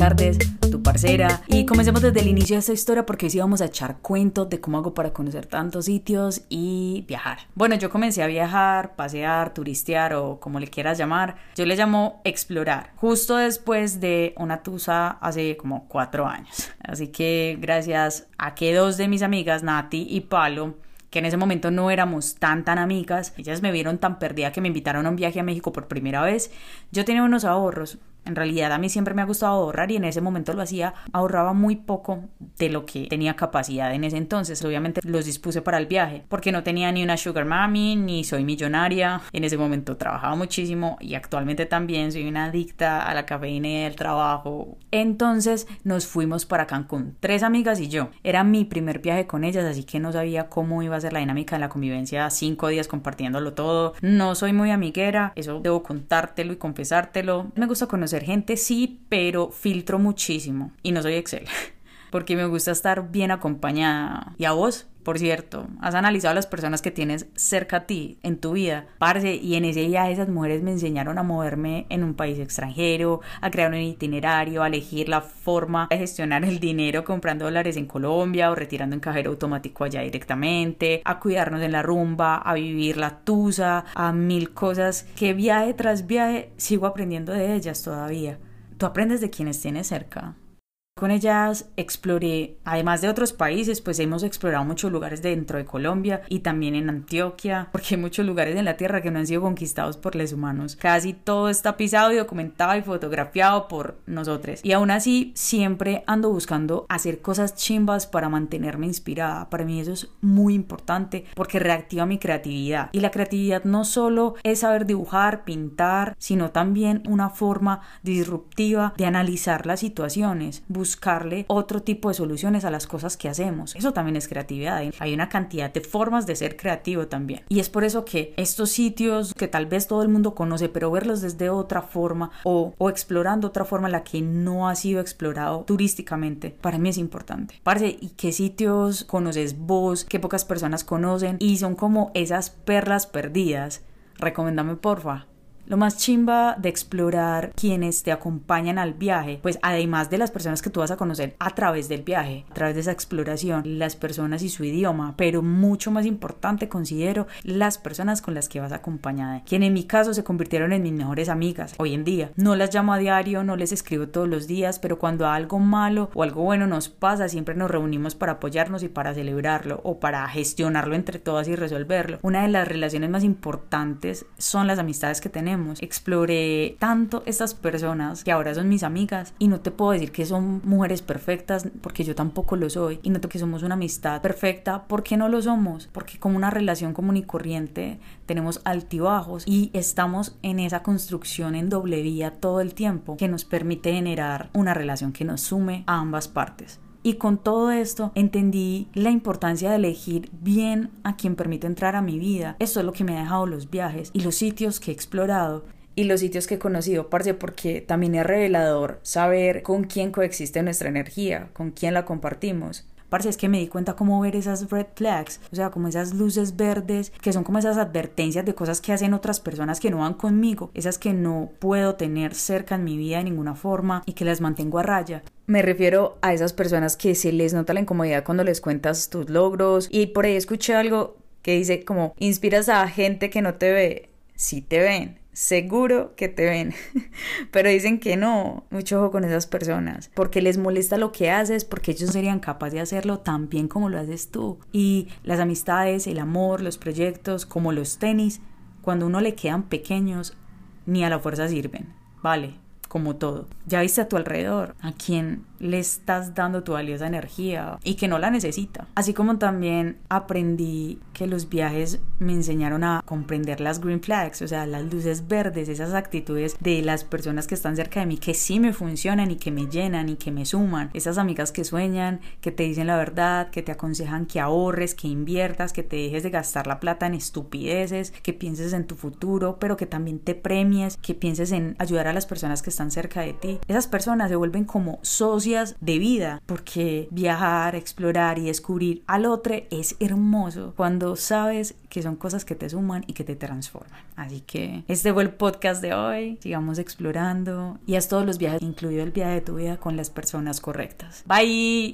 Cardes, tu parcera. Y comencemos desde el inicio de esta historia porque hoy sí vamos a echar cuentos de cómo hago para conocer tantos sitios y viajar. Bueno, yo comencé a viajar, pasear, turistear o como le quieras llamar. Yo le llamo explorar, justo después de una tusa hace como cuatro años. Así que gracias a que dos de mis amigas, Nati y Palo, que en ese momento no éramos tan tan amigas, ellas me vieron tan perdida que me invitaron a un viaje a México por primera vez. Yo tenía unos ahorros, en realidad a mí siempre me ha gustado ahorrar y en ese momento lo hacía, ahorraba muy poco de lo que tenía capacidad en ese entonces. Obviamente los dispuse para el viaje porque no tenía ni una sugar mommy ni soy millonaria. En ese momento trabajaba muchísimo y actualmente también soy una adicta a la cafeína y el trabajo. Entonces nos fuimos para Cancún, tres amigas y yo. Era mi primer viaje con ellas, así que no sabía cómo iba a ser la dinámica de la convivencia, cinco días compartiéndolo todo. No soy muy amiguera, eso debo contártelo y confesártelo. Me gusta conocer gente, sí, pero filtro muchísimo y no soy Excel. Porque me gusta estar bien acompañada. ¿Y a vos? Por cierto, has analizado a las personas que tienes cerca a ti en tu vida. Parce, y en ese viaje esas mujeres me enseñaron a moverme en un país extranjero, a crear un itinerario, a elegir la forma de gestionar el dinero comprando dólares en Colombia o retirando en cajero automático allá directamente, a cuidarnos en la rumba, a vivir la tusa, a mil cosas que viaje tras viaje sigo aprendiendo de ellas todavía. Tú aprendes de quienes tienes cerca. Con ellas exploré, además de otros países, pues hemos explorado muchos lugares dentro de Colombia y también en Antioquia, porque hay muchos lugares en la tierra que no han sido conquistados por los humanos. Casi todo está pisado y documentado y fotografiado por nosotros. Y aún así, siempre ando buscando hacer cosas chimbas para mantenerme inspirada. Para mí eso es muy importante porque reactiva mi creatividad. Y la creatividad no solo es saber dibujar, pintar, sino también una forma disruptiva de analizar las situaciones buscarle otro tipo de soluciones a las cosas que hacemos. Eso también es creatividad. Hay una cantidad de formas de ser creativo también. Y es por eso que estos sitios que tal vez todo el mundo conoce, pero verlos desde otra forma o, o explorando otra forma la que no ha sido explorado turísticamente, para mí es importante. Parece, ¿y qué sitios conoces vos? ¿Qué pocas personas conocen? Y son como esas perlas perdidas. Recomendame porfa. Lo más chimba de explorar quienes te acompañan al viaje, pues además de las personas que tú vas a conocer a través del viaje, a través de esa exploración, las personas y su idioma, pero mucho más importante considero las personas con las que vas acompañada, quien en mi caso se convirtieron en mis mejores amigas hoy en día. No las llamo a diario, no les escribo todos los días, pero cuando algo malo o algo bueno nos pasa, siempre nos reunimos para apoyarnos y para celebrarlo o para gestionarlo entre todas y resolverlo. Una de las relaciones más importantes son las amistades que tenemos Exploré tanto estas personas que ahora son mis amigas y no te puedo decir que son mujeres perfectas porque yo tampoco lo soy y no que somos una amistad perfecta porque no lo somos, porque como una relación común y corriente tenemos altibajos y estamos en esa construcción en doble vía todo el tiempo que nos permite generar una relación que nos sume a ambas partes. Y con todo esto entendí la importancia de elegir bien a quien permite entrar a mi vida. Esto es lo que me ha dejado los viajes y los sitios que he explorado y los sitios que he conocido, parce, porque también es revelador saber con quién coexiste nuestra energía, con quién la compartimos. Parce, es que me di cuenta cómo ver esas red flags, o sea, como esas luces verdes, que son como esas advertencias de cosas que hacen otras personas que no van conmigo, esas que no puedo tener cerca en mi vida de ninguna forma y que las mantengo a raya. Me refiero a esas personas que se les nota la incomodidad cuando les cuentas tus logros y por ahí escuché algo que dice como inspiras a gente que no te ve, si te ven seguro que te ven. Pero dicen que no, mucho ojo con esas personas, porque les molesta lo que haces, porque ellos serían capaces de hacerlo tan bien como lo haces tú. Y las amistades, el amor, los proyectos, como los tenis, cuando uno le quedan pequeños, ni a la fuerza sirven. Vale, como todo. Ya viste a tu alrededor a quien le estás dando tu valiosa energía y que no la necesita. Así como también aprendí que los viajes me enseñaron a comprender las green flags, o sea, las luces verdes, esas actitudes de las personas que están cerca de mí que sí me funcionan y que me llenan y que me suman. Esas amigas que sueñan, que te dicen la verdad, que te aconsejan que ahorres, que inviertas, que te dejes de gastar la plata en estupideces, que pienses en tu futuro, pero que también te premies, que pienses en ayudar a las personas que están cerca de ti. Esas personas se vuelven como socios de vida, porque viajar, explorar y descubrir al otro es hermoso cuando sabes que son cosas que te suman y que te transforman. Así que este fue el podcast de hoy. Sigamos explorando y haz todos los viajes, incluido el viaje de tu vida, con las personas correctas. Bye.